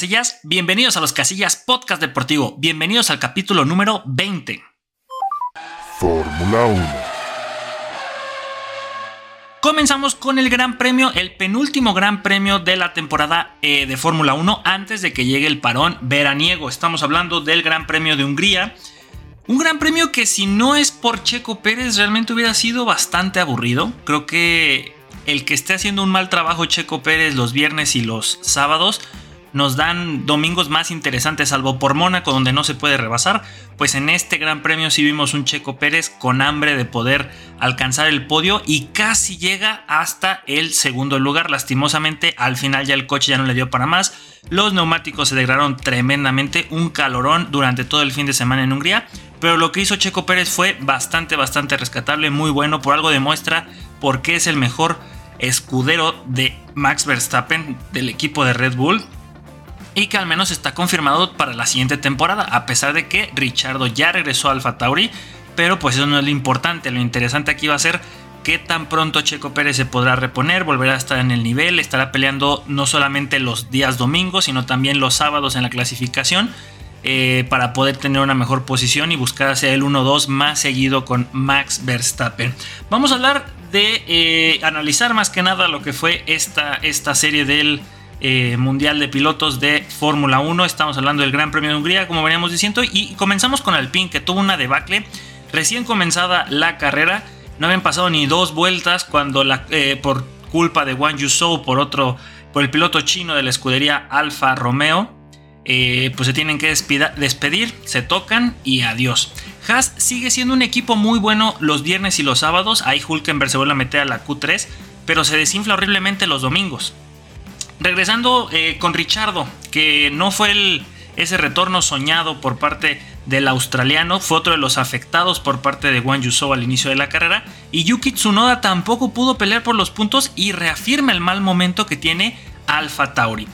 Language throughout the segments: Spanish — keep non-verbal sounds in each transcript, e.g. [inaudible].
Casillas, bienvenidos a los Casillas Podcast Deportivo, bienvenidos al capítulo número 20. Fórmula 1. Comenzamos con el Gran Premio, el penúltimo Gran Premio de la temporada eh, de Fórmula 1 antes de que llegue el parón veraniego. Estamos hablando del Gran Premio de Hungría. Un gran premio que si no es por Checo Pérez realmente hubiera sido bastante aburrido. Creo que el que esté haciendo un mal trabajo Checo Pérez los viernes y los sábados nos dan domingos más interesantes, salvo por Mónaco, donde no se puede rebasar. Pues en este Gran Premio sí vimos un Checo Pérez con hambre de poder alcanzar el podio y casi llega hasta el segundo lugar. Lastimosamente, al final ya el coche ya no le dio para más. Los neumáticos se degradaron tremendamente, un calorón durante todo el fin de semana en Hungría. Pero lo que hizo Checo Pérez fue bastante, bastante rescatable, muy bueno. Por algo demuestra por qué es el mejor escudero de Max Verstappen del equipo de Red Bull y que al menos está confirmado para la siguiente temporada, a pesar de que Richardo ya regresó a Alfa Tauri, pero pues eso no es lo importante, lo interesante aquí va a ser qué tan pronto Checo Pérez se podrá reponer, volverá a estar en el nivel, estará peleando no solamente los días domingos, sino también los sábados en la clasificación. Eh, para poder tener una mejor posición y buscar hacer el 1-2 más seguido con Max Verstappen. Vamos a hablar de eh, analizar más que nada lo que fue esta, esta serie del eh, Mundial de Pilotos de Fórmula 1. Estamos hablando del Gran Premio de Hungría, como veníamos diciendo, y comenzamos con Alpine, que tuvo una debacle recién comenzada la carrera. No habían pasado ni dos vueltas cuando la, eh, por culpa de Wang Yuzhou, por otro, por el piloto chino de la escudería Alfa Romeo, eh, pues se tienen que despedir, se tocan y adiós. Haas sigue siendo un equipo muy bueno los viernes y los sábados. Ahí Hulkenberg se vuelve a meter a la Q3, pero se desinfla horriblemente los domingos. Regresando eh, con Richardo, que no fue ese retorno soñado por parte del australiano, fue otro de los afectados por parte de Juan Yusou al inicio de la carrera, y Yuki Tsunoda tampoco pudo pelear por los puntos y reafirma el mal momento que tiene Alfa Tauri.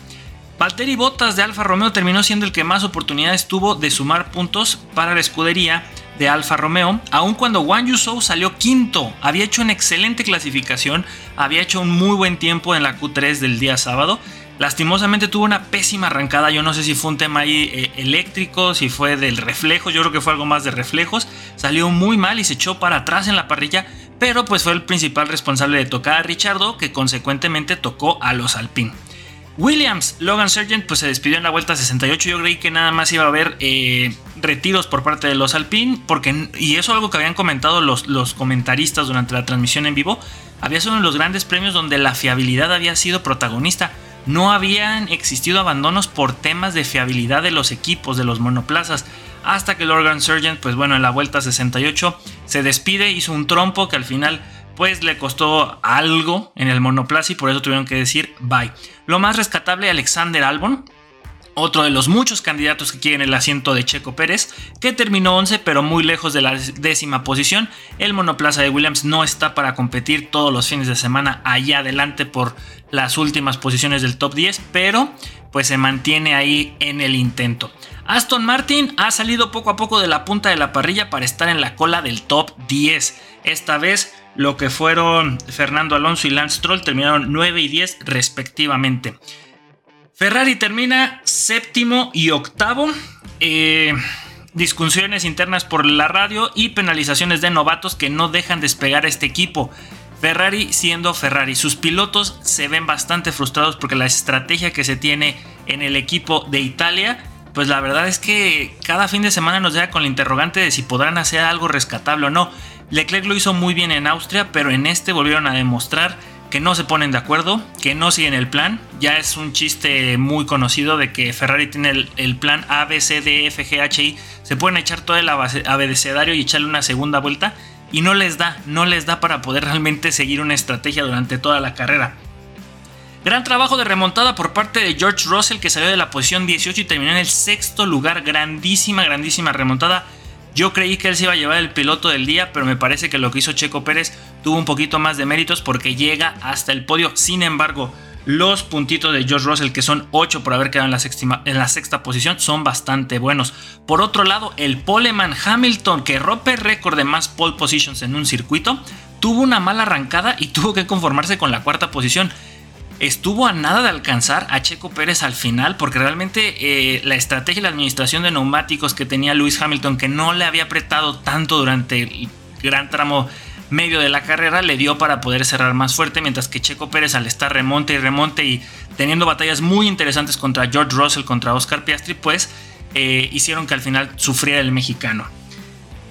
Valtteri Bottas de Alfa Romeo terminó siendo el que más oportunidades tuvo de sumar puntos para la escudería de Alfa Romeo, aun cuando Wang Yusou salió quinto, había hecho una excelente clasificación, había hecho un muy buen tiempo en la Q3 del día sábado. Lastimosamente tuvo una pésima arrancada, yo no sé si fue un tema ahí eh, eléctrico, si fue del reflejo, yo creo que fue algo más de reflejos, salió muy mal y se echó para atrás en la parrilla, pero pues fue el principal responsable de tocar a Richardo, que consecuentemente tocó a los Alpine. Williams, Logan Sargent, pues se despidió en la vuelta 68. Yo creí que nada más iba a haber eh, retiros por parte de los Alpine, porque, y eso es algo que habían comentado los, los comentaristas durante la transmisión en vivo. Había sido uno de los grandes premios donde la fiabilidad había sido protagonista. No habían existido abandonos por temas de fiabilidad de los equipos, de los monoplazas. Hasta que Logan Sargent, pues bueno, en la vuelta 68 se despide, hizo un trompo que al final pues le costó algo en el monoplaza y por eso tuvieron que decir bye. Lo más rescatable, Alexander Albon, otro de los muchos candidatos que quieren el asiento de Checo Pérez, que terminó 11 pero muy lejos de la décima posición. El monoplaza de Williams no está para competir todos los fines de semana allá adelante por las últimas posiciones del top 10, pero pues se mantiene ahí en el intento. Aston Martin ha salido poco a poco de la punta de la parrilla para estar en la cola del top 10. Esta vez lo que fueron Fernando Alonso y Lance Stroll terminaron 9 y 10 respectivamente. Ferrari termina séptimo y octavo. Eh, discusiones internas por la radio y penalizaciones de novatos que no dejan despegar a este equipo. Ferrari siendo Ferrari, sus pilotos se ven bastante frustrados porque la estrategia que se tiene en el equipo de Italia, pues la verdad es que cada fin de semana nos deja con la interrogante de si podrán hacer algo rescatable o no. Leclerc lo hizo muy bien en Austria, pero en este volvieron a demostrar que no se ponen de acuerdo, que no siguen el plan. Ya es un chiste muy conocido de que Ferrari tiene el, plan A, B, C, D, F, G, H, I. Se pueden echar todo el abecedario y echarle una segunda vuelta y no les da, no les da para poder realmente seguir una estrategia durante toda la carrera. Gran trabajo de remontada por parte de George Russell que salió de la posición 18 y terminó en el sexto lugar. Grandísima, grandísima remontada. Yo creí que él se iba a llevar el piloto del día, pero me parece que lo que hizo Checo Pérez tuvo un poquito más de méritos porque llega hasta el podio. Sin embargo, los puntitos de George Russell, que son 8 por haber quedado en la, en la sexta posición, son bastante buenos. Por otro lado, el poleman Hamilton, que rompe récord de más pole positions en un circuito, tuvo una mala arrancada y [laughs] tuvo que conformarse con la cuarta posición. Estuvo a nada de alcanzar a Checo Pérez al final, porque realmente eh, la estrategia y la administración de neumáticos que tenía Lewis Hamilton, que no le había apretado tanto durante el gran tramo medio de la carrera, le dio para poder cerrar más fuerte, mientras que Checo Pérez al estar remonte y remonte y teniendo batallas muy interesantes contra George Russell, contra Oscar Piastri, pues eh, hicieron que al final sufriera el mexicano.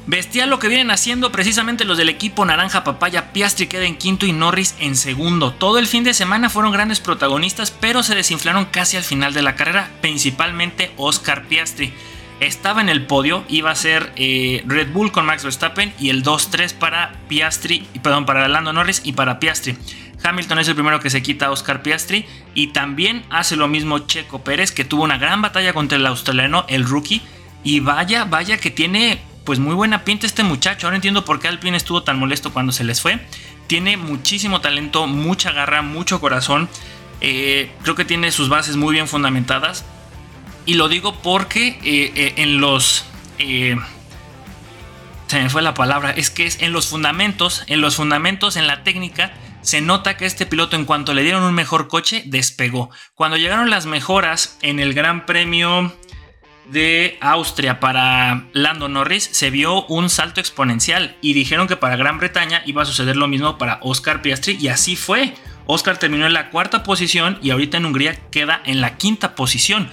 Bestial lo que vienen haciendo precisamente los del equipo Naranja Papaya. Piastri queda en quinto y Norris en segundo. Todo el fin de semana fueron grandes protagonistas, pero se desinflaron casi al final de la carrera, principalmente Oscar Piastri. Estaba en el podio, iba a ser eh, Red Bull con Max Verstappen y el 2-3 para Piastri, perdón, para Lando Norris y para Piastri. Hamilton es el primero que se quita a Oscar Piastri y también hace lo mismo Checo Pérez, que tuvo una gran batalla contra el australiano, el rookie. Y vaya, vaya que tiene pues muy buena pinta este muchacho. Ahora entiendo por qué Alpine estuvo tan molesto cuando se les fue. Tiene muchísimo talento, mucha garra, mucho corazón. Eh, creo que tiene sus bases muy bien fundamentadas. Y lo digo porque eh, eh, en los... se me fue la palabra. Es que es en los fundamentos, en los fundamentos, en la técnica, se nota que este piloto en cuanto le dieron un mejor coche, despegó. Cuando llegaron las mejoras en el Gran Premio de Austria para Lando Norris se vio un salto exponencial y dijeron que para Gran Bretaña iba a suceder lo mismo para Oscar Piastri y así fue. Oscar terminó en la cuarta posición y ahorita en Hungría queda en la quinta posición.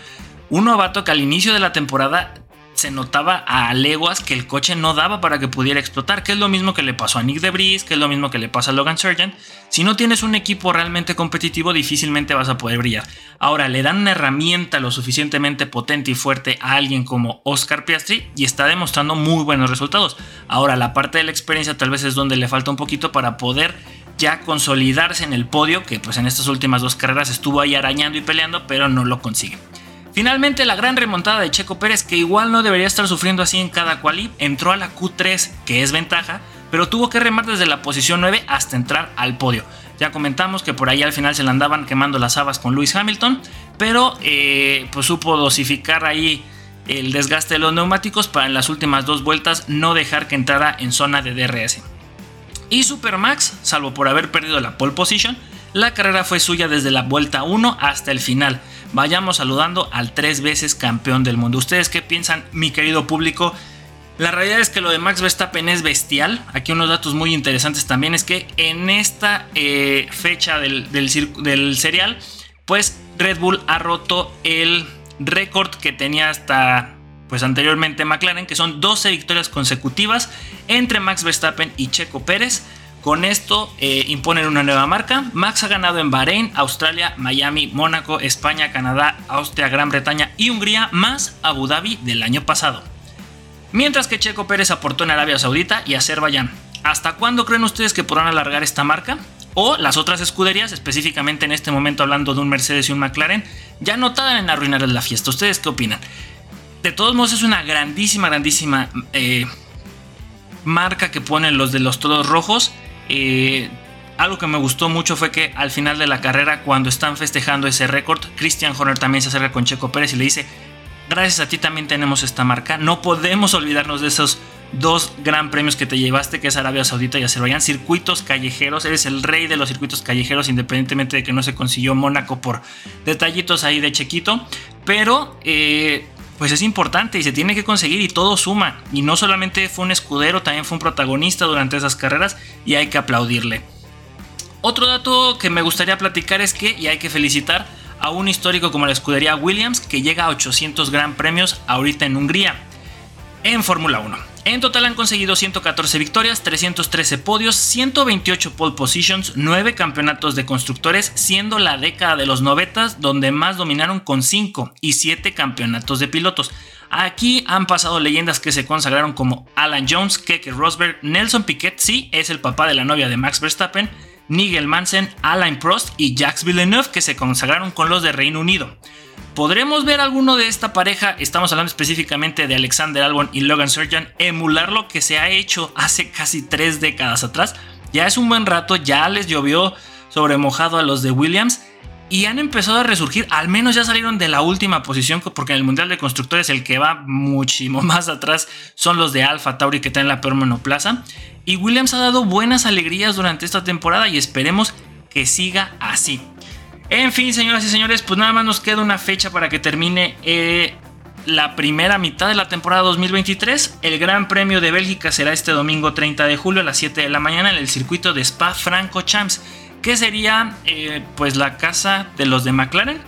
Un novato que al inicio de la temporada se notaba a leguas que el coche no daba para que pudiera explotar, que es lo mismo que le pasó a Nick Debris, que es lo mismo que le pasa a Logan Sargent. Si no tienes un equipo realmente competitivo, difícilmente vas a poder brillar. Ahora, le dan una herramienta lo suficientemente potente y fuerte a alguien como Oscar Piastri y está demostrando muy buenos resultados. Ahora, la parte de la experiencia tal vez es donde le falta un poquito para poder ya consolidarse en el podio, que pues en estas últimas dos carreras estuvo ahí arañando y peleando, pero no lo consigue. Finalmente, la gran remontada de Checo Pérez, que igual no debería estar sufriendo así en cada quali, entró a la Q3, que es ventaja, pero tuvo que remar desde la posición 9 hasta entrar al podio. Ya comentamos que por ahí al final se le andaban quemando las habas con Lewis Hamilton, pero eh, pues supo dosificar ahí el desgaste de los neumáticos para en las últimas dos vueltas no dejar que entrara en zona de DRS. Y Supermax, salvo por haber perdido la pole position, la carrera fue suya desde la vuelta 1 hasta el final vayamos saludando al tres veces campeón del mundo. ¿Ustedes qué piensan, mi querido público? La realidad es que lo de Max Verstappen es bestial. Aquí unos datos muy interesantes también es que en esta eh, fecha del, del, serial, pues Red Bull ha roto el récord que tenía hasta pues anteriormente McLaren, que son 12 victorias consecutivas entre Max Verstappen y Checo Pérez. Con esto eh, imponen una nueva marca. Max ha ganado en Bahrein, Australia, Miami, Mónaco, España, Canadá, Austria, Gran Bretaña y Hungría, más Abu Dhabi del año pasado. Mientras que Checo Pérez aportó en Arabia Saudita y Azerbaiyán. ¿Hasta cuándo creen ustedes que podrán alargar esta marca? O las otras escuderías, específicamente en este momento hablando de un Mercedes y un McLaren, ya no tardan en arruinar la fiesta. ¿Ustedes qué opinan? De todos modos es una grandísima, grandísima eh, marca que ponen los de los todos rojos eh, algo que me gustó mucho fue que al final de la carrera, cuando están festejando ese récord, Christian Horner también se acerca con Checo Pérez y le dice, gracias a ti también tenemos esta marca, no podemos olvidarnos de esos dos gran premios que te llevaste, que es Arabia Saudita y Azerbaiyán, circuitos callejeros, eres el rey de los circuitos callejeros, independientemente de que no se consiguió Mónaco por detallitos ahí de Chequito, pero eh, pues es importante y se tiene que conseguir y todo suma. Y no solamente fue un escudero, también fue un protagonista durante esas carreras y hay que aplaudirle. Otro dato que me gustaría platicar es que, y hay que felicitar a un histórico como la escudería Williams, que llega a 800 gran premios ahorita en Hungría, en Fórmula 1. En total han conseguido 114 victorias, 313 podios, 128 pole positions, 9 campeonatos de constructores, siendo la década de los 90 donde más dominaron con 5 y 7 campeonatos de pilotos. Aquí han pasado leyendas que se consagraron como Alan Jones, Keke Rosberg, Nelson Piquet, sí, es el papá de la novia de Max Verstappen, Nigel Mansen, Alain Prost y Jacques Villeneuve que se consagraron con los de Reino Unido. ¿Podremos ver alguno de esta pareja? Estamos hablando específicamente de Alexander Albon y Logan Sargent, emular lo que se ha hecho hace casi tres décadas atrás. Ya es un buen rato, ya les llovió sobre mojado a los de Williams y han empezado a resurgir. Al menos ya salieron de la última posición, porque en el Mundial de Constructores el que va muchísimo [laughs] más atrás son los de Alfa Tauri que están en la peor monoplaza. Y Williams ha dado buenas alegrías durante esta temporada y esperemos que siga así. En fin, señoras y señores, pues nada más nos queda una fecha para que termine eh, la primera mitad de la temporada 2023. El Gran Premio de Bélgica será este domingo 30 de julio a las 7 de la mañana en el circuito de Spa Franco Champs, que sería eh, pues la casa de los de McLaren.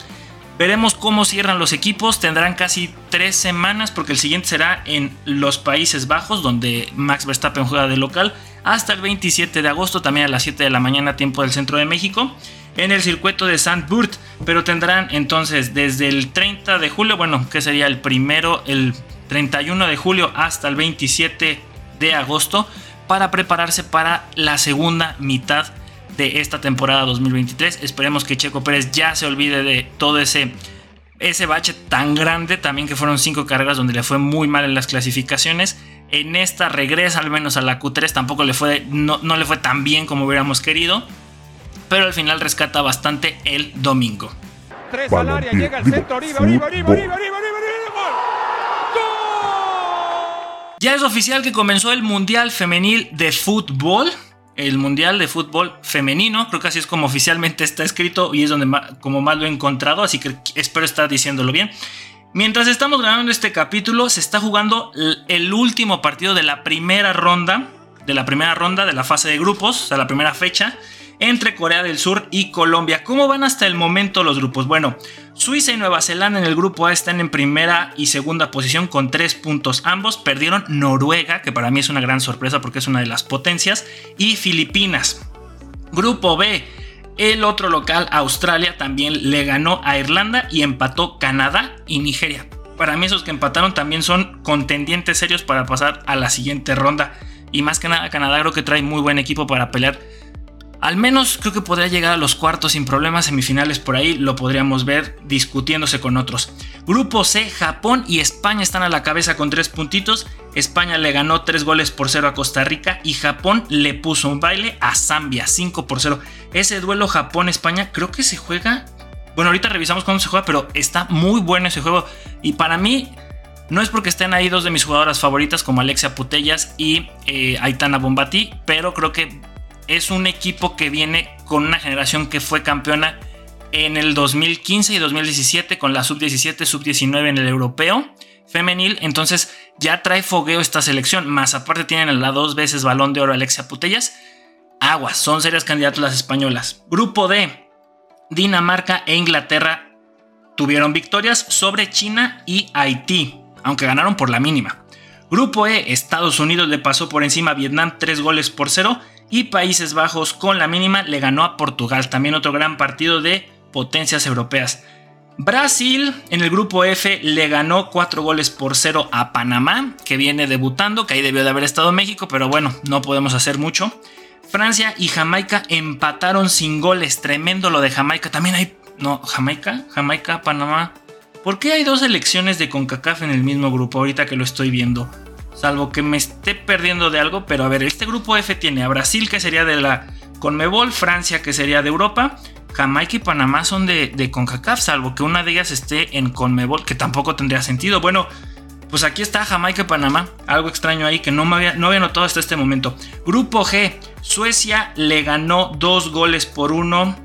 Veremos cómo cierran los equipos. Tendrán casi tres semanas porque el siguiente será en los Países Bajos, donde Max Verstappen juega de local, hasta el 27 de agosto, también a las 7 de la mañana, tiempo del centro de México, en el circuito de St. Burt. Pero tendrán entonces desde el 30 de julio, bueno, que sería el primero, el 31 de julio hasta el 27 de agosto, para prepararse para la segunda mitad de esta temporada 2023. Esperemos que Checo Pérez ya se olvide de todo ese, ese bache tan grande, también que fueron cinco carreras donde le fue muy mal en las clasificaciones. En esta regresa al menos a la Q3, tampoco le fue, no, no le fue tan bien como hubiéramos querido, pero al final rescata bastante el domingo. Tres al área, llega al centro, arriba, arriba, arriba, arriba, arriba, Ya es oficial que comenzó el Mundial Femenil de Fútbol el Mundial de Fútbol Femenino. Creo que así es como oficialmente está escrito y es donde como más lo he encontrado, así que espero estar diciéndolo bien. Mientras estamos grabando este capítulo, se está jugando el último partido de la primera ronda, de la primera ronda de la fase de grupos, o sea, la primera fecha entre Corea del Sur y Colombia. ¿Cómo van hasta el momento los grupos? Bueno, Suiza y Nueva Zelanda en el grupo A están en primera y segunda posición con tres puntos ambos. Perdieron Noruega, que para mí es una gran sorpresa porque es una de las potencias, y Filipinas. Grupo B, el otro local, Australia, también le ganó a Irlanda y empató Canadá y Nigeria. Para mí esos que empataron también son contendientes serios para pasar a la siguiente ronda. Y más que nada Canadá creo que trae muy buen equipo para pelear al menos creo que podría llegar a los cuartos sin problemas, semifinales por ahí lo podríamos ver discutiéndose con otros. Grupo C, Japón y España están a la cabeza con tres puntitos. España le ganó tres goles por cero a Costa Rica y Japón le puso un baile a Zambia, 5 por 0. Ese duelo Japón-España creo que se juega... Bueno, ahorita revisamos cómo se juega, pero está muy bueno ese juego. Y para mí, no es porque estén ahí dos de mis jugadoras favoritas como Alexia Putellas y eh, Aitana Bombati, pero creo que es un equipo que viene con una generación que fue campeona en el 2015 y 2017 con la sub-17, sub-19 en el europeo femenil. Entonces ya trae fogueo esta selección. Más aparte tienen la dos veces balón de oro Alexia Putellas. Aguas, son serias candidatas las españolas. Grupo D, Dinamarca e Inglaterra tuvieron victorias sobre China y Haití, aunque ganaron por la mínima. Grupo E, Estados Unidos le pasó por encima a Vietnam 3 goles por 0 y Países Bajos con la mínima le ganó a Portugal, también otro gran partido de potencias europeas. Brasil en el grupo F le ganó 4 goles por 0 a Panamá, que viene debutando, que ahí debió de haber estado México, pero bueno, no podemos hacer mucho. Francia y Jamaica empataron sin goles, tremendo lo de Jamaica. También hay... No, Jamaica, Jamaica, Panamá. ¿Por qué hay dos elecciones de CONCACAF en el mismo grupo ahorita que lo estoy viendo? Salvo que me esté perdiendo de algo, pero a ver, este grupo F tiene a Brasil, que sería de la Conmebol, Francia, que sería de Europa, Jamaica y Panamá son de, de CONCACAF, salvo que una de ellas esté en Conmebol, que tampoco tendría sentido. Bueno, pues aquí está Jamaica y Panamá, algo extraño ahí que no, me había, no había notado hasta este momento. Grupo G, Suecia le ganó dos goles por uno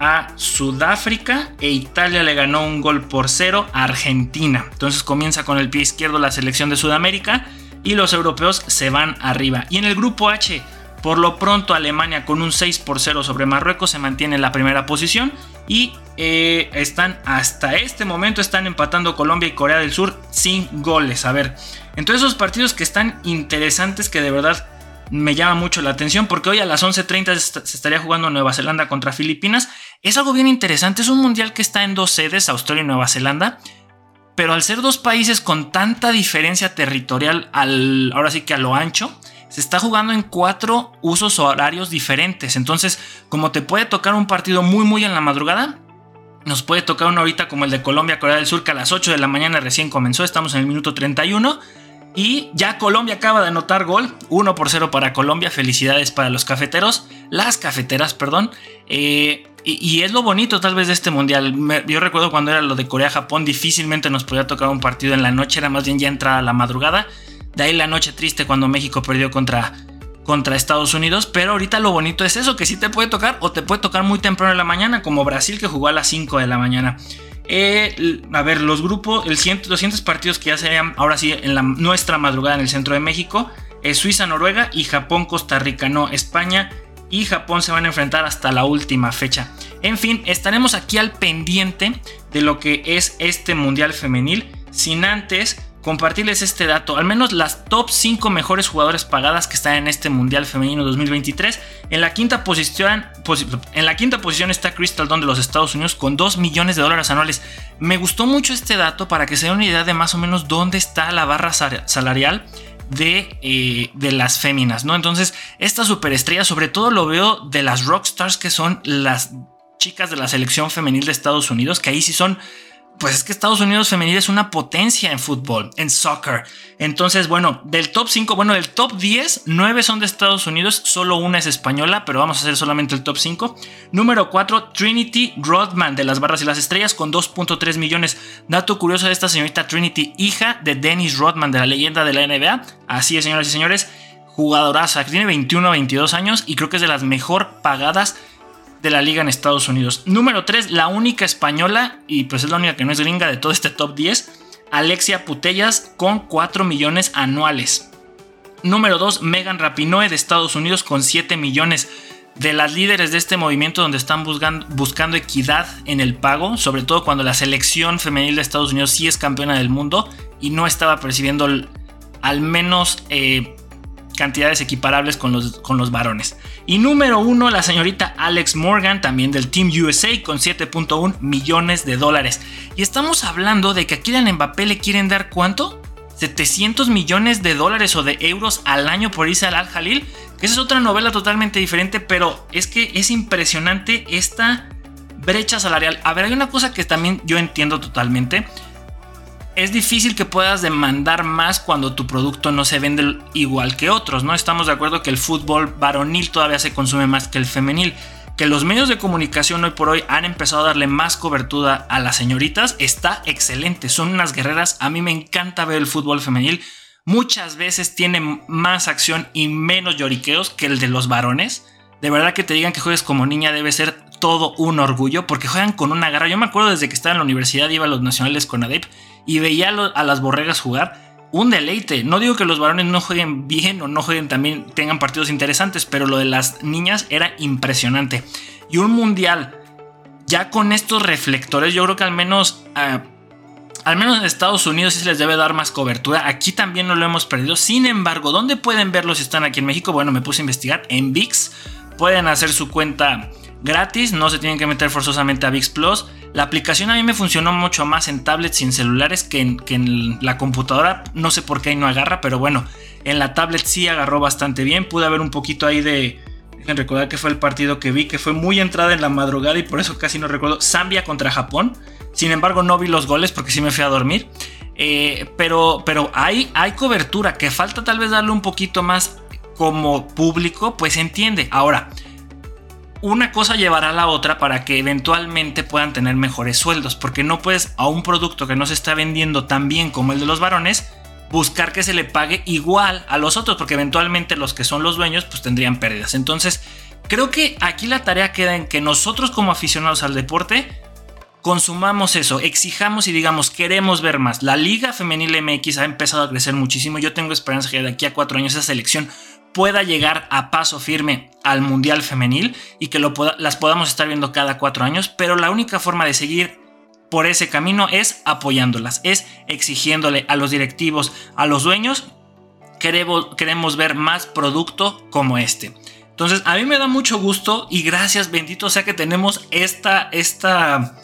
a Sudáfrica e Italia le ganó un gol por cero a Argentina. Entonces comienza con el pie izquierdo la selección de Sudamérica y los europeos se van arriba. Y en el grupo H, por lo pronto Alemania con un 6 por 0 sobre Marruecos se mantiene en la primera posición y eh, están hasta este momento están empatando Colombia y Corea del Sur sin goles. A ver, entonces esos partidos que están interesantes que de verdad me llama mucho la atención porque hoy a las 11.30 se estaría jugando Nueva Zelanda contra Filipinas. Es algo bien interesante, es un mundial que está en dos sedes, Australia y Nueva Zelanda. Pero al ser dos países con tanta diferencia territorial, al, ahora sí que a lo ancho, se está jugando en cuatro usos horarios diferentes. Entonces, como te puede tocar un partido muy, muy en la madrugada, nos puede tocar una ahorita como el de Colombia, Corea del Sur, que a las 8 de la mañana recién comenzó. Estamos en el minuto 31. Y ya Colombia acaba de anotar gol, 1 por 0 para Colombia, felicidades para los cafeteros, las cafeteras, perdón. Eh, y, es lo bonito tal vez de este mundial. yo recuerdo cuando era lo de Corea-Japón, difícilmente nos podía tocar un partido en la noche, era más bien ya entrada la madrugada. De ahí la noche triste cuando México perdió contra, contra Estados Unidos, pero ahorita lo bonito es eso, que sí te puede tocar o te puede tocar muy temprano en la mañana, como Brasil que jugó a las 5 de la mañana. Eh, a ver, los grupos, el los siguientes partidos que ya serían ahora sí en la, nuestra madrugada en el centro de México, es Suiza, Noruega y Japón, Costa Rica, no, España y Japón se van a enfrentar hasta la última fecha. En fin, estaremos aquí al pendiente de lo que es este Mundial Femenil, sin antes compartirles este dato, al menos las top 5 mejores jugadoras pagadas que están en este Mundial Femenino 2023. En la quinta posición, en la quinta posición está Crystal Dawn de los Estados Unidos con 2 millones de dólares anuales. Me gustó mucho este dato para que se den una idea de más o menos dónde está la barra salarial de, eh, de, las féminas, ¿no? Entonces, esta superestrella, sobre todo lo veo de las rockstars que son las chicas de la selección femenil de Estados Unidos, que ahí sí son pues es que Estados Unidos femenil es una potencia en fútbol, en soccer. Entonces, bueno, del top 5, bueno, del top 10, 9 son de Estados Unidos, solo una es española, pero vamos a hacer solamente el top 5. Número 4, Trinity Rodman de las Barras y las Estrellas con 2.3 millones. Dato curioso de esta señorita Trinity, hija de Dennis Rodman, de la leyenda de la NBA. Así es, señoras y señores, jugadoraza, que tiene 21 o 22 años y creo que es de las mejor pagadas de la liga en Estados Unidos. Número 3, la única española, y pues es la única que no es gringa de todo este top 10, Alexia Putellas con 4 millones anuales. Número 2, Megan Rapinoe de Estados Unidos con 7 millones. De las líderes de este movimiento donde están buscando, equidad en el pago, sobre todo cuando la selección femenil de Estados Unidos sí es campeona del mundo y no estaba percibiendo al menos eh, cantidades equiparables con los, con los varones. Y número uno, la señorita Alex Morgan, también del Team USA, con 7.1 millones de dólares. Y estamos hablando de que a Kylian Mbappé le quieren dar cuánto? 700 millones de dólares o de euros al año por irse al Al Jalil. Que esa es otra novela totalmente diferente, pero es que es impresionante esta brecha salarial. A ver, hay una cosa que también yo entiendo totalmente es difícil que puedas demandar más cuando tu producto no se vende igual que otros, ¿no? Estamos de acuerdo que el fútbol varonil todavía se consume más que el femenil. Que los medios de comunicación hoy por hoy han empezado a darle más cobertura a las señoritas está excelente, son unas guerreras, a mí me encanta ver el fútbol femenil, muchas veces tiene más acción y menos lloriqueos que el de los varones. De verdad que te digan que juegues como niña debe ser todo un orgullo porque juegan con una garra. Yo me acuerdo desde que estaba en la universidad, iba a los nacionales con ADEP y veía a las borregas jugar, un deleite. No digo que los varones no jueguen bien o no jueguen también, tengan partidos interesantes, pero lo de las niñas era impresionante. Y un mundial, ya con estos reflectores, yo creo que al menos... Ah, al menos en Estados Unidos sí se les debe dar más cobertura. Aquí también no lo hemos perdido. Sin embargo, ¿dónde pueden verlo si están aquí en México? Bueno, me puse a investigar. En VIX pueden hacer su cuenta gratis, no se tienen que meter forzosamente a VIX Plus. La aplicación a mí me funcionó mucho más en tablets en celulares que en, la computadora. No sé por qué ahí no agarra, pero bueno, en la tablet sí agarró bastante bien. Pude ver un poquito ahí de. Dejen recordar que fue el partido que vi, que fue muy entrada en la madrugada y por eso casi no recuerdo. Zambia contra Japón. Sin embargo, no vi los goles porque sí me fui a dormir. Eh, pero pero hay, hay cobertura que falta tal vez darle un poquito más como público, pues entiende. Ahora, una cosa llevará a la otra para que eventualmente puedan tener mejores sueldos, porque no puedes a un producto que no se está vendiendo tan bien como el de los varones buscar que se le pague igual a los otros, porque eventualmente los que son los dueños pues tendrían pérdidas. Entonces, creo que aquí la tarea queda en que nosotros como aficionados al deporte consumamos eso, exijamos y digamos, queremos ver más. La Liga Femenil MX ha empezado a crecer muchísimo. Yo tengo esperanza que de aquí a cuatro años esa selección pueda llegar a paso firme al Mundial Femenil y que las podamos estar viendo cada cuatro años, pero la única forma de seguir por ese camino es apoyándolas, es exigiéndole a los directivos, a los dueños, queremos, queremos ver más producto como este. Entonces, a mí me da mucho gusto y gracias, bendito sea que tenemos esta, esta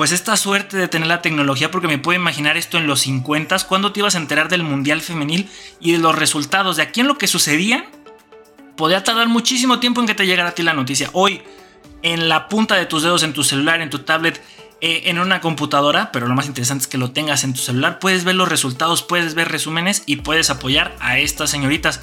pues esta suerte de tener la tecnología, porque me puedo imaginar esto en los 50, cuando te ibas a enterar del Mundial Femenil y de los resultados, de aquí en lo que sucedía, podía tardar muchísimo tiempo en que te llegara a ti la noticia. Hoy, en la punta de tus dedos, en tu celular, en tu tablet, eh, en una computadora, pero lo más interesante es que lo tengas en tu celular, puedes ver los resultados, puedes ver resúmenes y puedes apoyar a estas señoritas.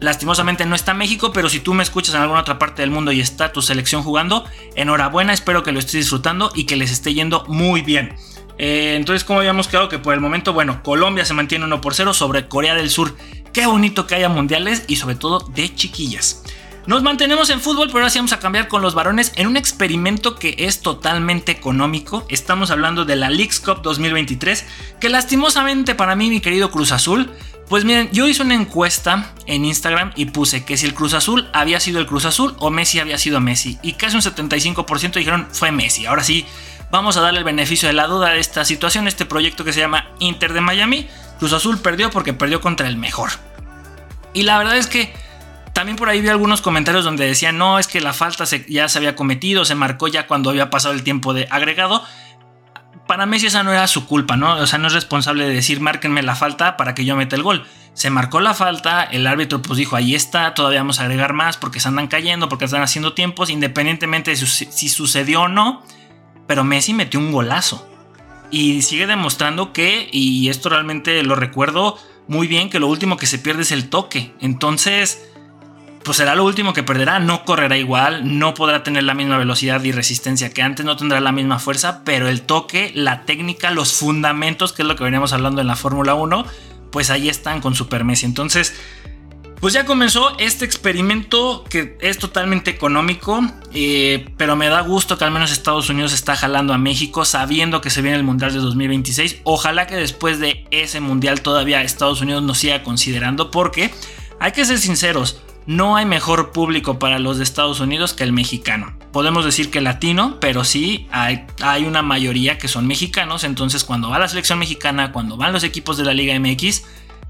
Lastimosamente no está México, pero si tú me escuchas en alguna otra parte del mundo y está tu selección jugando, enhorabuena, espero que lo estés disfrutando y que les esté yendo muy bien. Eh, entonces, como habíamos quedado que por el momento, bueno, Colombia se mantiene 1 por 0 sobre Corea del Sur. Qué bonito que haya mundiales y sobre todo de chiquillas. Nos mantenemos en fútbol, pero ahora sí vamos a cambiar con los varones en un experimento que es totalmente económico. Estamos hablando de la Leagues Cup 2023, que lastimosamente para mí, mi querido Cruz Azul, pues miren, yo hice una encuesta en Instagram y puse que si el Cruz Azul había sido el Cruz Azul o Messi había sido Messi. Y casi un 75% dijeron fue Messi. Ahora sí, vamos a darle el beneficio de la duda a esta situación, este proyecto que se llama Inter de Miami. Cruz Azul perdió porque perdió contra el mejor. Y la verdad es que también por ahí vi algunos comentarios donde decían, no, es que la falta ya se había cometido, se marcó ya cuando había pasado el tiempo de agregado. Para Messi esa no era su culpa, ¿no? O sea, no es responsable de decir, márquenme la falta para que yo meta el gol. Se marcó la falta, el árbitro pues dijo, ahí está, todavía vamos a agregar más porque se andan cayendo, porque están haciendo tiempos, independientemente de si sucedió o no. Pero Messi metió un golazo. Y sigue demostrando que, y esto realmente lo recuerdo muy bien, que lo último que se pierde es el toque. Entonces, pues será lo último que perderá, no correrá igual, no podrá tener la misma velocidad y resistencia que antes, no tendrá la misma fuerza, pero el toque, la técnica, los fundamentos, que es lo que veníamos hablando en la Fórmula 1, pues ahí están con Super Messi. Entonces, pues ya comenzó este experimento que es totalmente económico, eh, pero me da gusto que al menos Estados Unidos está jalando a México sabiendo que se viene el Mundial de 2026. Ojalá que después de ese Mundial todavía Estados Unidos nos siga considerando porque hay que ser sinceros no hay mejor público para los de Estados Unidos que el mexicano. Podemos decir que latino, pero sí hay, hay, una mayoría que son mexicanos. Entonces, cuando va la selección mexicana, cuando van los equipos de la Liga MX,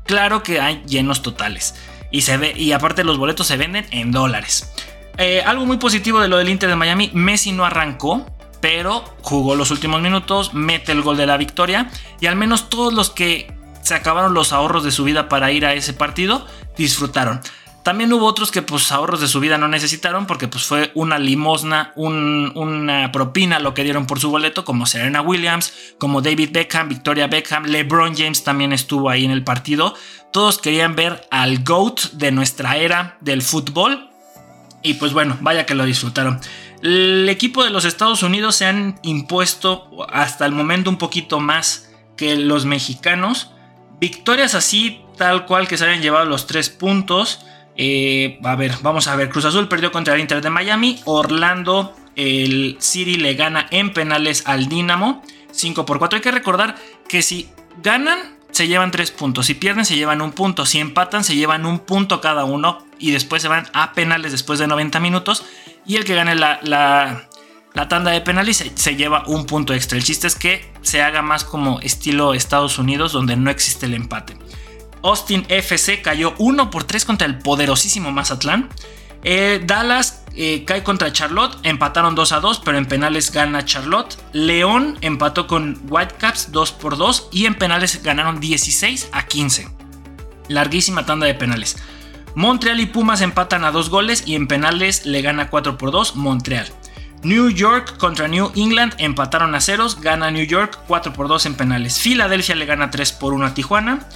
claro que hay llenos totales. Y, se ve, y aparte, los boletos se venden en dólares. Eh, algo muy positivo de lo del Inter de Miami: Messi no arrancó, pero jugó los últimos minutos, mete el gol de la victoria. Y al menos todos los que se acabaron los ahorros de su vida para ir a ese partido disfrutaron. También hubo otros que pues ahorros de su vida no necesitaron porque pues fue una limosna, una propina lo que dieron por su boleto, como Serena Williams, como David Beckham, Victoria Beckham, LeBron James también estuvo ahí en el partido. Todos querían ver al GOAT de nuestra era del fútbol. Y pues bueno, vaya que lo disfrutaron. El equipo de los Estados Unidos se han impuesto hasta el momento un poquito más que los mexicanos. Victorias así, tal cual que se hayan llevado los tres puntos. Eh, a ver, vamos a ver. Cruz Azul perdió contra el Inter de Miami. Orlando, el City le gana en penales al Dinamo. 5 por 4. Hay que recordar que si ganan, se llevan 3 puntos. Si pierden, se llevan un punto. Si empatan, se llevan un punto cada uno. Y después se van a penales después de 90 minutos. Y el que gane la, la, tanda de penales se, se, lleva un punto extra. El chiste es que se haga más como estilo Estados Unidos, donde no existe el empate. Austin FC cayó 1 por 3 contra el poderosísimo Mazatlán. Eh, Dallas eh, cae contra Charlotte, empataron 2 a 2, pero en penales gana Charlotte. León empató con Whitecaps 2 por 2 y en penales ganaron 16 a 15. Larguísima tanda de penales. Montreal y Pumas empatan a 2 goles y en penales le gana 4 por 2 Montreal. New York contra New England empataron a ceros, gana New York 4 por 2 en penales. Filadelfia le gana 3 por 1 a Tijuana.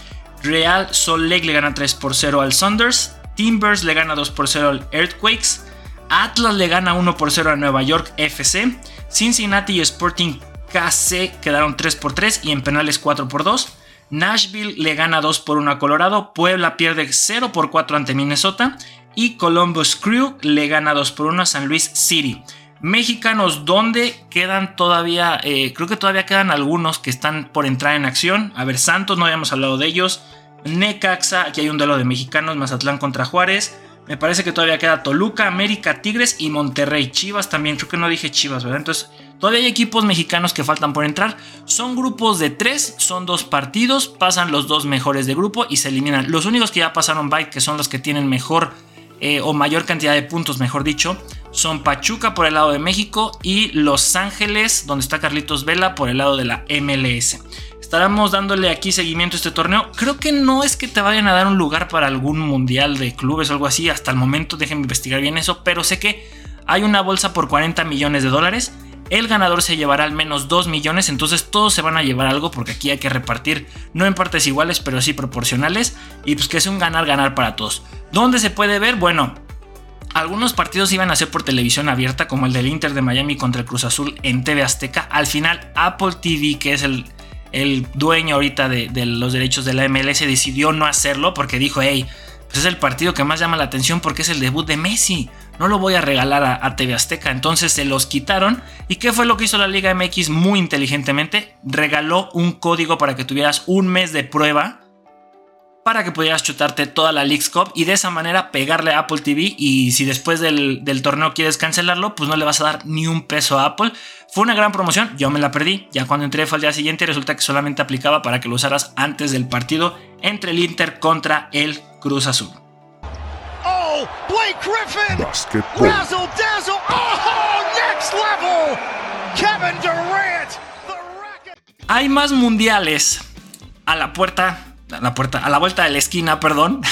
Real Salt Lake le gana 3 por 0 al Saunders. Timbers le gana 2 por 0 al Earthquakes. Atlas le gana 1 por 0 a Nueva York FC. Cincinnati y Sporting KC quedaron 3 por 3 y en penales 4 por 2. Nashville le gana 2 por 1 a Colorado. Puebla pierde 0 por 4 ante Minnesota. Y Columbus Crew le gana 2 por 1 a San Luis City. Mexicanos, ¿dónde quedan todavía? Eh, creo que todavía quedan algunos que están por entrar en acción. A ver, Santos, no habíamos hablado de ellos. Necaxa, aquí hay un duelo de mexicanos, Mazatlán contra Juárez. Me parece que todavía queda Toluca, América, Tigres y Monterrey. Chivas también, creo que no dije Chivas, ¿verdad? Entonces, todavía hay equipos mexicanos que faltan por entrar. Son grupos de tres, son dos partidos, pasan los dos mejores de grupo y se eliminan. Los únicos que ya pasaron bye, que son los que tienen mejor eh, o mayor cantidad de puntos, mejor dicho, son Pachuca por el lado de México y Los Ángeles, donde está Carlitos Vela, por el lado de la MLS. Estaremos dándole aquí seguimiento a este torneo. Creo que no es que te vayan a dar un lugar para algún mundial de clubes o algo así. Hasta el momento, déjenme investigar bien eso. Pero sé que hay una bolsa por 40 millones de dólares. El ganador se llevará al menos 2 millones, entonces todos se van a llevar algo porque aquí hay que repartir, no en partes iguales, pero sí proporcionales, y pues que es un ganar-ganar para todos. ¿Dónde se puede ver? Bueno, algunos partidos iban a ser por televisión abierta, como el del Inter de Miami contra el Cruz Azul en TV Azteca. Al final, Apple TV, que es el, dueño ahorita de, de, los derechos de la MLS, decidió no hacerlo porque dijo, hey, pues es el partido que más llama la atención porque es el debut de Messi. No lo voy a regalar a, a, TV Azteca. Entonces se los quitaron. ¿Y qué fue lo que hizo la Liga MX muy inteligentemente? Regaló un código para que tuvieras un mes de prueba para que pudieras chutarte toda la League's Cup y de esa manera pegarle a Apple TV y si después del, del, torneo quieres cancelarlo, pues no le vas a dar ni un peso a Apple. Fue una gran promoción, yo me la perdí, ya cuando entré fue al día siguiente y resulta que solamente aplicaba para que lo usaras antes del partido entre el Inter contra el Cruz Azul. Oh, Blake Griffin! Basketball. Razzle dazzle! Oh, next level! Kevin Durant! The racket! Hay más mundiales a la puerta a la puerta, a la vuelta de la esquina, perdón. [laughs]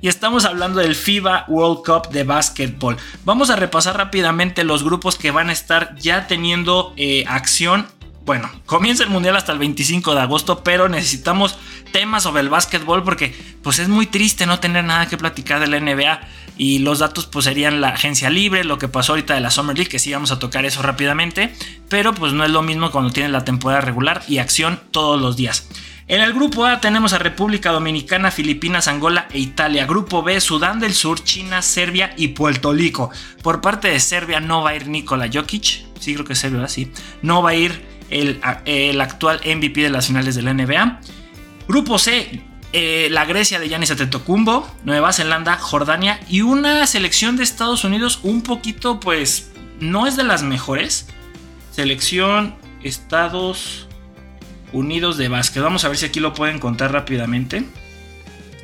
Y estamos hablando del FIBA World Cup de básquetbol. Vamos a repasar rápidamente los grupos que van a estar ya teniendo eh, acción. Bueno, comienza el mundial hasta el 25 de agosto, pero necesitamos temas sobre el básquetbol porque pues es muy triste no tener nada que platicar de la NBA y los datos pues serían la agencia libre, lo que pasó ahorita de la Summer League, que sí vamos a tocar eso rápidamente, pero pues no es lo mismo cuando tienes la temporada regular y acción todos los días. En el grupo A tenemos a República Dominicana, Filipinas, Angola e Italia. Grupo B, Sudán del Sur, China, Serbia y Puerto Rico. Por parte de Serbia no va a ir Nikola Jokic. Sí, creo que es Serbia, sí. No va a ir el, actual MVP de las finales de la NBA. Grupo C, eh, la Grecia de Giannis Antetokounmpo, Nueva Zelanda, Jordania y una selección de Estados Unidos un poquito, pues, no es de las mejores. Selección Estados Unidos de básquet. Vamos a ver si aquí lo pueden contar rápidamente.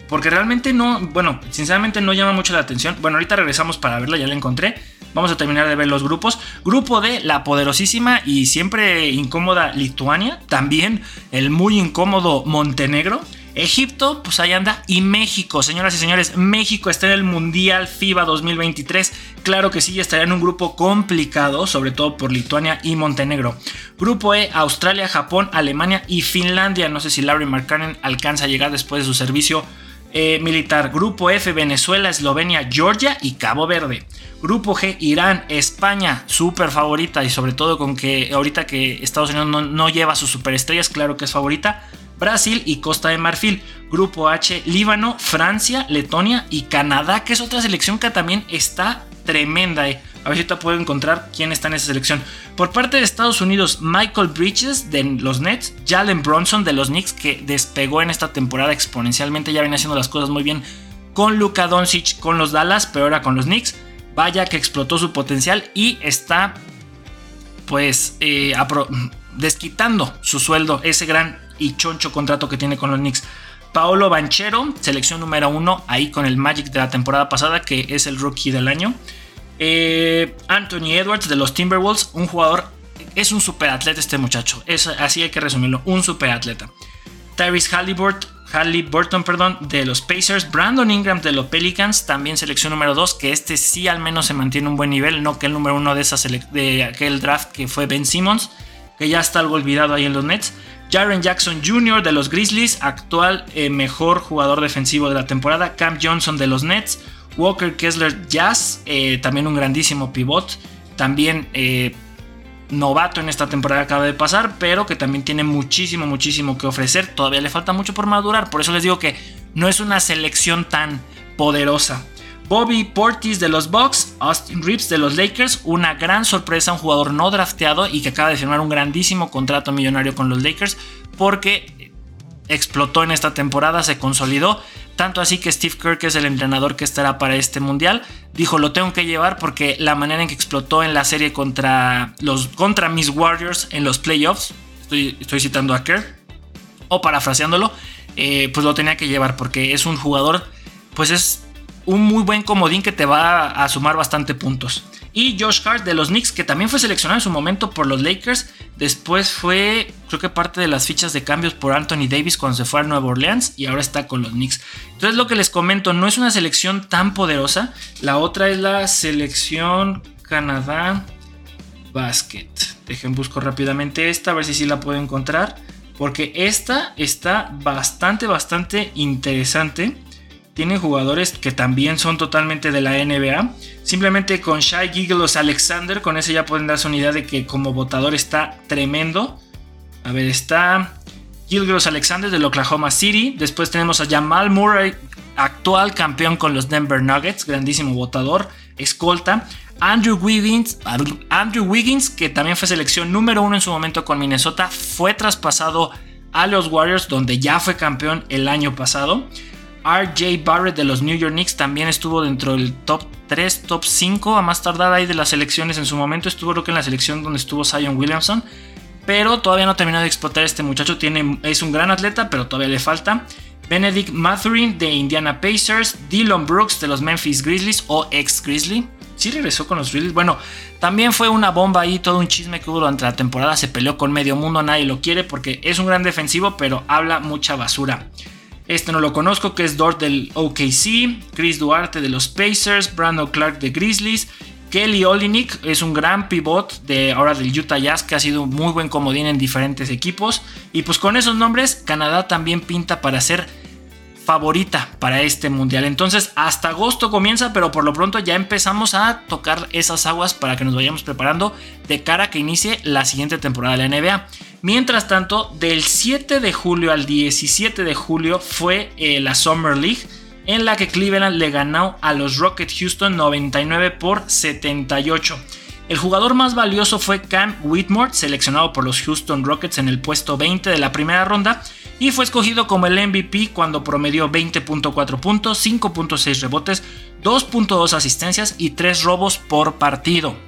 Porque realmente no, bueno, sinceramente no llama mucho la atención. Bueno, ahorita regresamos para verla, ya la encontré. Vamos a terminar de ver los grupos. Grupo de la poderosísima y siempre incómoda Lituania. También el muy incómodo Montenegro. Egipto, pues ahí anda. Y México, señoras y señores, México está en el Mundial FIBA 2023. Claro que sí, estaría en un grupo complicado, sobre todo por Lituania y Montenegro. Grupo E, Australia, Japón, Alemania y Finlandia. No sé si Larry Markkanen alcanza a llegar después de su servicio eh, militar. Grupo F, Venezuela, Eslovenia, Georgia y Cabo Verde. Grupo G, Irán, España, súper favorita y sobre todo con que ahorita que Estados Unidos no, no lleva sus superestrellas, claro que es favorita. Brasil y Costa de Marfil. Grupo H, Líbano, Francia, Letonia y Canadá, que es otra selección que también está tremenda. Eh. A ver si te puedo encontrar quién está en esa selección. Por parte de Estados Unidos, Michael Bridges de los Nets, Jalen Bronson de los Knicks, que despegó en esta temporada exponencialmente, ya viene haciendo las cosas muy bien con Luka Doncic, con los Dallas, pero ahora con los Knicks. Vaya que explotó su potencial y está pues eh, desquitando su sueldo, ese gran y choncho contrato que tiene con los Knicks. Paolo Banchero, selección número uno, ahí con el Magic de la temporada pasada, que es el rookie del año. Eh, Anthony Edwards de los Timberwolves, un jugador, es un superatleta este muchacho, es, así hay que resumirlo, un superatleta. Tyrese Halliburton, Halliburton perdón, de los Pacers, Brandon Ingram de los Pelicans, también selección número 2, que este sí al menos se mantiene un buen nivel, no que el número uno de, esa de aquel draft que fue Ben Simmons, que ya está algo olvidado ahí en los Nets. Jaren Jackson Jr. de los Grizzlies, actual eh, mejor jugador defensivo de la temporada. Cam Johnson de los Nets. Walker Kessler Jazz, eh, también un grandísimo pivot. También eh, novato en esta temporada acaba de pasar, pero que también tiene muchísimo, muchísimo que ofrecer. Todavía le falta mucho por madurar. Por eso les digo que no es una selección tan poderosa. Bobby Portis de los Bucks, Austin Reeves de los Lakers, una gran sorpresa, un jugador no drafteado y que acaba de firmar un grandísimo contrato millonario con los Lakers porque explotó en esta temporada, se consolidó, tanto así que Steve Kerr, que es el entrenador que estará para este mundial, dijo lo tengo que llevar porque la manera en que explotó en la serie contra los contra mis Warriors en los playoffs, estoy, citando a Kerr, o parafraseándolo, eh, pues lo tenía que llevar porque es un jugador, pues es un muy buen comodín que te va a sumar bastante puntos. Y Josh Hart de los Knicks, que también fue seleccionado en su momento por los Lakers. Después fue, creo que parte de las fichas de cambios por Anthony Davis cuando se fue a Nueva Orleans y ahora está con los Knicks. Entonces lo que les comento, no es una selección tan poderosa. La otra es la selección Canadá Basket. Dejen busco rápidamente esta, a ver si sí la puedo encontrar. Porque esta está bastante, bastante interesante tienen jugadores que también son totalmente de la NBA. Simplemente con Shai Giglos Alexander, con ese ya pueden darse una idea de que como votador está tremendo. A ver, está Gilgros Alexander del Oklahoma City. Después tenemos a Jamal Murray, actual campeón con los Denver Nuggets, grandísimo votador, escolta. Andrew Wiggins, Andrew Wiggins, que también fue selección número uno en su momento con Minnesota, fue traspasado a los Warriors, donde ya fue campeón el año pasado. RJ Barrett de los New York Knicks también estuvo dentro del top 3, top 5, a más tardar ahí de las selecciones en su momento. Estuvo creo que en la selección donde estuvo Zion Williamson. Pero todavía no ha terminado de explotar este muchacho. Tiene, es un gran atleta, pero todavía le falta. Benedict Mathurin de Indiana Pacers. Dylan Brooks de los Memphis Grizzlies o ex Grizzly. Sí regresó con los Grizzlies. Bueno, también fue una bomba ahí, todo un chisme que hubo durante la temporada. Se peleó con medio mundo, nadie lo quiere porque es un gran defensivo, pero habla mucha basura. Este no lo conozco, que es Dort del OKC, Chris Duarte de los Pacers, Brandon Clark de Grizzlies, Kelly Olinick es un gran pivot de ahora del Utah Jazz que ha sido muy buen comodín en diferentes equipos. Y pues con esos nombres, Canadá también pinta para ser favorita para este mundial. Entonces, hasta agosto comienza, pero por lo pronto ya empezamos a tocar esas aguas para que nos vayamos preparando de cara a que inicie la siguiente temporada de la NBA. Mientras tanto, del 7 de julio al 17 de julio fue eh, la Summer League en la que Cleveland le ganó a los Rockets Houston 99 por 78. El jugador más valioso fue Cam Whitmore, seleccionado por los Houston Rockets en el puesto 20 de la primera ronda, y fue escogido como el MVP cuando promedió 20.4 puntos, 5.6 rebotes, 2.2 asistencias y 3 robos por partido.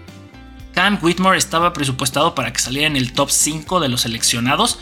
Cam Whitmore estaba presupuestado para que saliera en el top 5 de los seleccionados.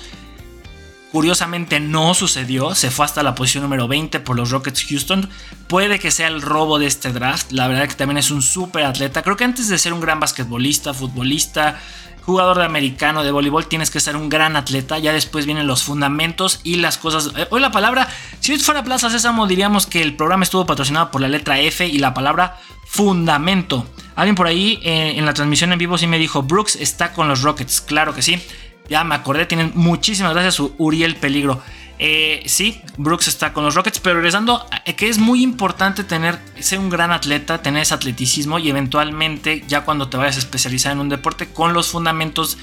Curiosamente no sucedió, se fue hasta la posición número 20 por los Rockets Houston. Puede que sea el robo de este draft, la verdad que también es un súper atleta. Creo que antes de ser un gran basquetbolista, futbolista, jugador de americano, de voleibol, tienes que ser un gran atleta. Ya después vienen los fundamentos y las cosas. Eh, hoy la palabra, si fuera Plaza Sésamo, diríamos que el programa estuvo patrocinado por la letra F y la palabra fundamento. Alguien por ahí eh, en la transmisión en vivo sí me dijo, Brooks está con los Rockets. Claro que sí. Ya me acordé, tienen muchísimas gracias Uriel Peligro. Eh, sí, Brooks está con los Rockets, pero regresando, eh, que es muy importante tener, ser un gran atleta, tener ese atleticismo y eventualmente, ya cuando te vayas a especializar en un deporte, con los fundamentos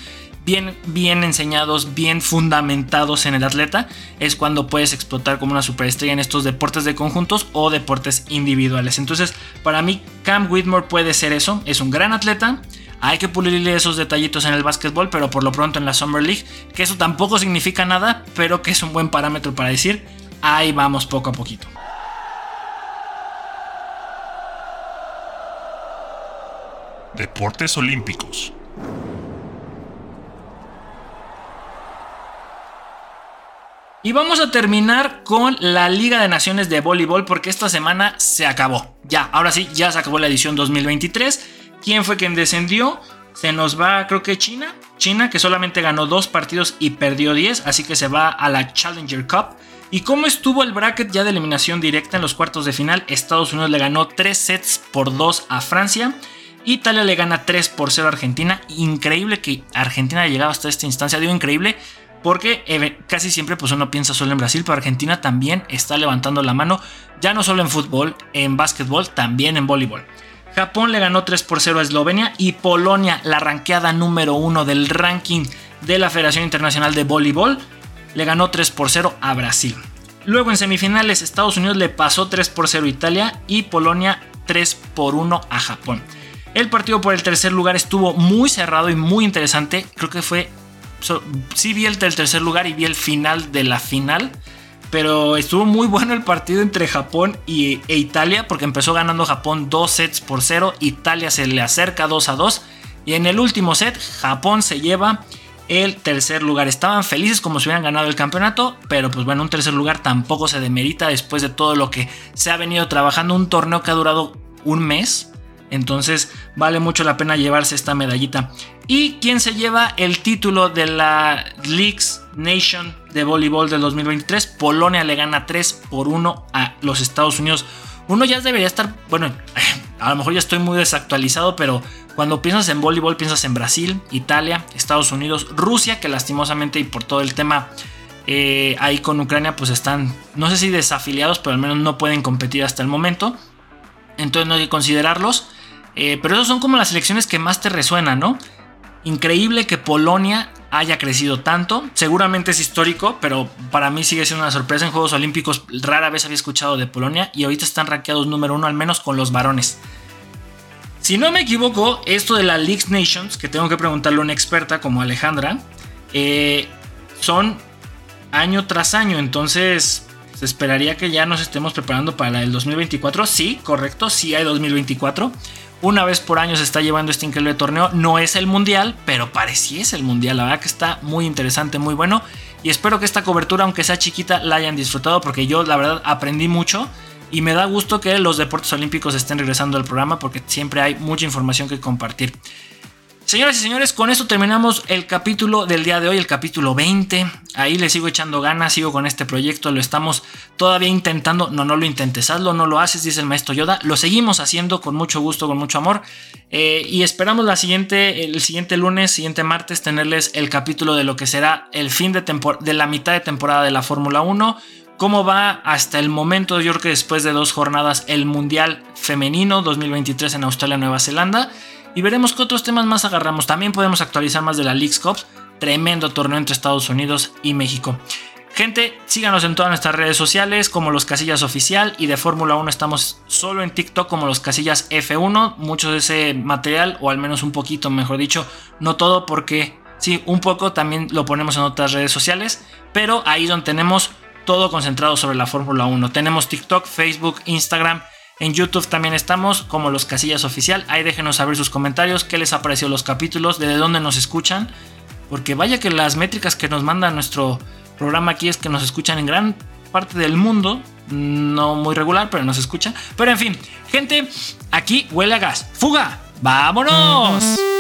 bien, bien enseñados, bien fundamentados en el atleta, es cuando puedes explotar como una superestrella en estos deportes de conjuntos o deportes individuales. Entonces, para mí, Cam Whitmore puede ser eso, es un gran atleta hay que pulirle esos detallitos en el básquetbol, pero por lo pronto en la Summer League, que eso tampoco significa nada, pero que es un buen parámetro para decir, ahí vamos poco a poquito. Deportes Olímpicos. Y vamos a terminar con la Liga de Naciones de Voleibol porque esta semana se acabó. Ya, ahora sí, ya se acabó la edición 2023 ¿Quién fue quien descendió? Se nos va, creo que China. China, que solamente ganó dos partidos y perdió 10, así que se va a la Challenger Cup. ¿Y cómo estuvo el bracket ya de eliminación directa en los cuartos de final? Estados Unidos le ganó 3 sets por 2 a Francia. Italia le gana 3 por 0 a Argentina. Increíble que Argentina haya hasta esta instancia. Digo increíble porque eh, casi siempre pues uno piensa solo en Brasil, pero Argentina también está levantando la mano. Ya no solo en fútbol, en básquetbol, también en voleibol. Japón le ganó 3 por 0 a Eslovenia y Polonia, la ranqueada número 1 del ranking de la Federación Internacional de Voleibol, le ganó 3 por 0 a Brasil. Luego en semifinales Estados Unidos le pasó 3 por 0 a Italia y Polonia 3 por 1 a Japón. El partido por el tercer lugar estuvo muy cerrado y muy interesante. Creo que fue... sí vi el tercer lugar y vi el final de la final pero estuvo muy bueno el partido entre Japón y, e Italia porque empezó ganando Japón 2 sets por 0. Italia se le acerca 2 a 2. Y en el último set, Japón se lleva el tercer lugar. Estaban felices como si hubieran ganado el campeonato, pero pues bueno, un tercer lugar tampoco se demerita después de todo lo que se ha venido trabajando. Un torneo que ha durado un mes. Entonces vale mucho la pena llevarse esta medallita. ¿Y quién se lleva el título de la Leagues Nation de voleibol del 2023? Polonia le gana 3 por 1 a los Estados Unidos. Uno ya debería estar, bueno, [laughs] a lo mejor ya estoy muy desactualizado, pero cuando piensas en voleibol piensas en Brasil, Italia, Estados Unidos, Rusia, que lastimosamente y por todo el tema eh, ahí con Ucrania pues están, no sé si desafiliados, pero al menos no pueden competir hasta el momento. Entonces no hay que considerarlos. Eh, pero esos son como las selecciones que más te resuenan, ¿no? Increíble que Polonia haya crecido tanto. Seguramente es histórico, pero para mí sigue siendo una sorpresa. En Juegos Olímpicos rara vez había escuchado de Polonia y ahorita están rankeados número uno, al menos con los varones. Si no me equivoco, esto de la League Nations, que tengo que preguntarle a una experta como Alejandra, eh, son año tras año. Entonces, se esperaría que ya nos estemos preparando para el 2024. Sí, correcto, sí hay 2024. Una vez por año se está llevando este increíble torneo. No es el mundial, pero pareciese el mundial. La verdad que está muy interesante, muy bueno. Y espero que esta cobertura, aunque sea chiquita, la hayan disfrutado porque yo la verdad aprendí mucho. Y me da gusto que los deportes olímpicos estén regresando al programa porque siempre hay mucha información que compartir. Señoras y señores, con esto terminamos el capítulo del día de hoy, el capítulo 20. Ahí le sigo echando ganas, sigo con este proyecto, lo estamos todavía intentando. No, no lo intentes, hazlo, no lo haces, dice el maestro Yoda. Lo seguimos haciendo con mucho gusto, con mucho amor. Eh, y esperamos la siguiente, el siguiente lunes, siguiente martes, tenerles el capítulo de lo que será el fin de, de la mitad de temporada de la Fórmula 1 cómo va hasta el momento, yo creo que después de dos jornadas, el Mundial Femenino 2023 en Australia, Nueva Zelanda y veremos qué otros temas más agarramos. También podemos actualizar más de la Leagues Cups, tremendo torneo entre Estados Unidos y México. Gente, síganos en todas nuestras redes sociales como los Casillas Oficial y de Fórmula 1 estamos solo en TikTok como los Casillas F1. Mucho de ese material, o al menos un poquito, mejor dicho, no todo porque sí, un poco también lo ponemos en otras redes sociales, pero ahí donde tenemos todo concentrado sobre la Fórmula 1. Tenemos TikTok, Facebook, Instagram en YouTube también estamos como los Casillas Oficial. Ahí déjenos saber sus comentarios, qué les ha parecido los capítulos, de dónde nos escuchan. Porque vaya que las métricas que nos manda nuestro programa aquí es que nos escuchan en gran parte del mundo. No muy regular, pero nos escuchan. Pero en fin, gente, aquí huele a gas. ¡Fuga! ¡Vámonos!